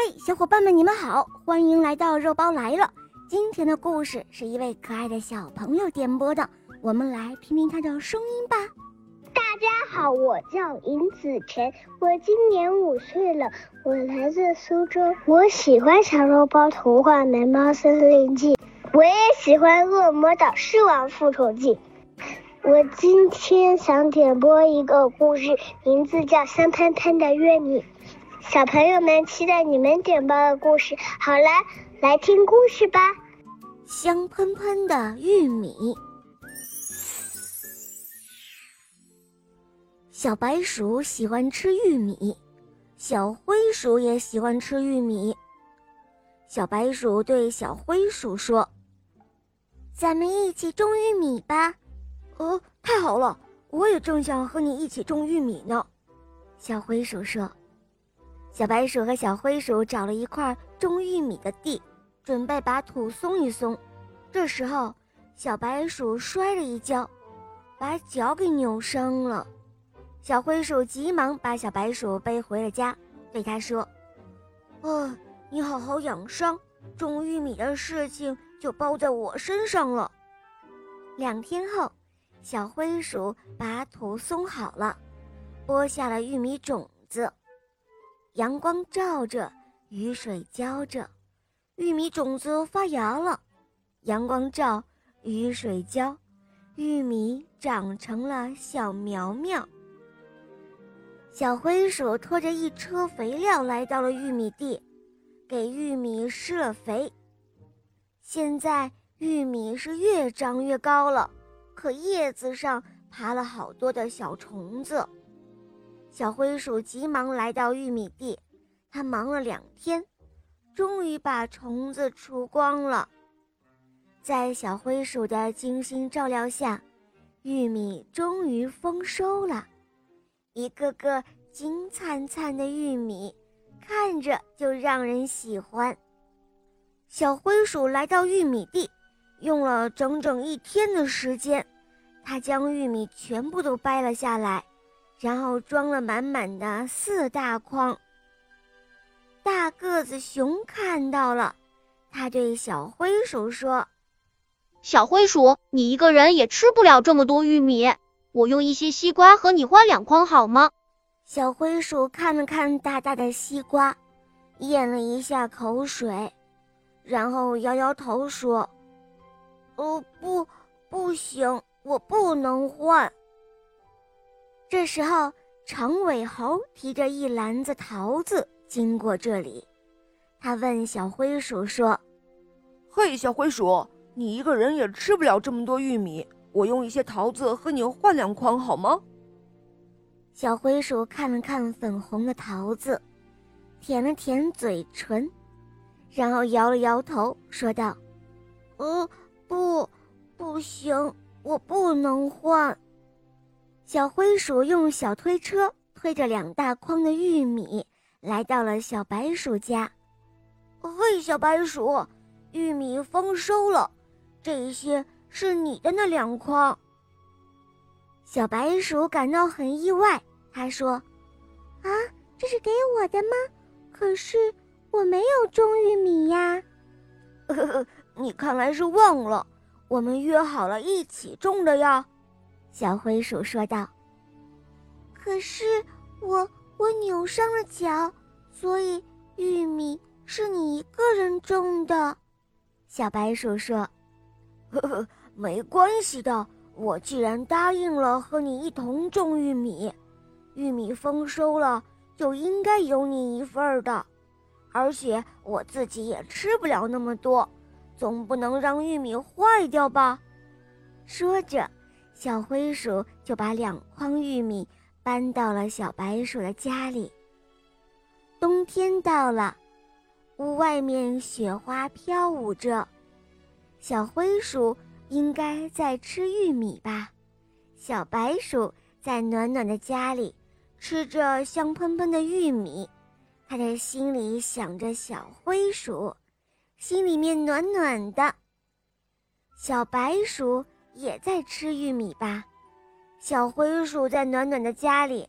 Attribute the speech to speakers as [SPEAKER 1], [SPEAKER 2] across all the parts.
[SPEAKER 1] 嘿，小伙伴们，你们好，欢迎来到肉包来了。今天的故事是一位可爱的小朋友点播的，我们来听听他的声音吧。
[SPEAKER 2] 大家好，我叫尹子晨，我今年五岁了，我来自苏州。我喜欢小肉包童话《奶猫森林记》，我也喜欢《恶魔岛狮王复仇记》。我今天想点播一个故事，名字叫《香喷喷的玉米》。小朋友们期待你们点播的故事。好了，来听故事吧。
[SPEAKER 1] 香喷喷的玉米。小白鼠喜欢吃玉米，小灰鼠也喜欢吃玉米。小白鼠对小灰鼠说：“咱们一起种玉米吧。”“
[SPEAKER 3] 哦，太好了！我也正想和你一起种玉米呢。”
[SPEAKER 1] 小灰鼠说。小白鼠和小灰鼠找了一块种玉米的地，准备把土松一松。这时候，小白鼠摔了一跤，把脚给扭伤了。小灰鼠急忙把小白鼠背回了家，对他说：“
[SPEAKER 3] 哦，你好好养伤，种玉米的事情就包在我身上了。”
[SPEAKER 1] 两天后，小灰鼠把土松好了，播下了玉米种子。阳光照着，雨水浇着，玉米种子发芽了。阳光照，雨水浇，玉米长成了小苗苗。小灰鼠拖着一车肥料来到了玉米地，给玉米施了肥。现在玉米是越长越高了，可叶子上爬了好多的小虫子。小灰鼠急忙来到玉米地，它忙了两天，终于把虫子除光了。在小灰鼠的精心照料下，玉米终于丰收了，一个个金灿灿的玉米，看着就让人喜欢。小灰鼠来到玉米地，用了整整一天的时间，它将玉米全部都掰了下来。然后装了满满的四大筐。大个子熊看到了，他对小灰鼠说：“
[SPEAKER 4] 小灰鼠，你一个人也吃不了这么多玉米，我用一些西瓜和你换两筐好吗？”
[SPEAKER 1] 小灰鼠看了看大大的西瓜，咽了一下口水，然后摇摇头说：“哦，不，不行，我不能换。”这时候，长尾猴提着一篮子桃子经过这里，他问小灰鼠说：“
[SPEAKER 3] 嘿，小灰鼠，你一个人也吃不了这么多玉米，我用一些桃子和你换两筐好吗？”
[SPEAKER 1] 小灰鼠看了看粉红的桃子，舔了舔嘴唇，然后摇了摇头，说道：“呃，不，不行，我不能换。”小灰鼠用小推车推着两大筐的玉米来到了小白鼠家。
[SPEAKER 3] 嘿，小白鼠，玉米丰收了，这些是你的那两筐。
[SPEAKER 1] 小白鼠感到很意外，他说：“
[SPEAKER 2] 啊，这是给我的吗？可是我没有种玉米呀。”
[SPEAKER 3] 呵呵，你看来是忘了，我们约好了一起种的呀。
[SPEAKER 1] 小灰鼠说道：“
[SPEAKER 2] 可是我我扭伤了脚，所以玉米是你一个人种的。”
[SPEAKER 1] 小白鼠说：“
[SPEAKER 3] 呵呵，没关系的。我既然答应了和你一同种玉米，玉米丰收了就应该有你一份儿的。而且我自己也吃不了那么多，总不能让玉米坏掉吧？”
[SPEAKER 1] 说着。小灰鼠就把两筐玉米搬到了小白鼠的家里。冬天到了，屋外面雪花飘舞着，小灰鼠应该在吃玉米吧？小白鼠在暖暖的家里吃着香喷喷的玉米，它的心里想着小灰鼠，心里面暖暖的。小白鼠。也在吃玉米吧，小灰鼠在暖暖的家里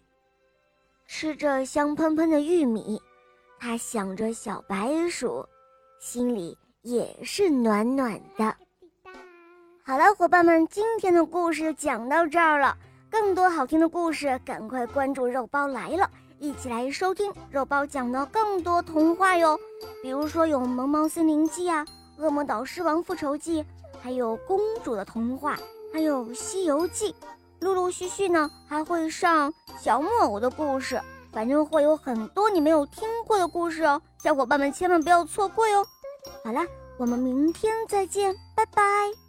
[SPEAKER 1] 吃着香喷喷的玉米，它想着小白鼠，心里也是暖暖的。好了，伙伴们，今天的故事讲到这儿了。更多好听的故事，赶快关注肉包来了，一起来收听肉包讲的更多童话哟。比如说有《萌猫森林记》啊，《恶魔岛狮王复仇记》，还有公主的童话，还有《西游记》。陆陆续续呢，还会上小木偶的故事，反正会有很多你没有听过的故事哦，小伙伴们千万不要错过哟。好了，我们明天再见，拜拜。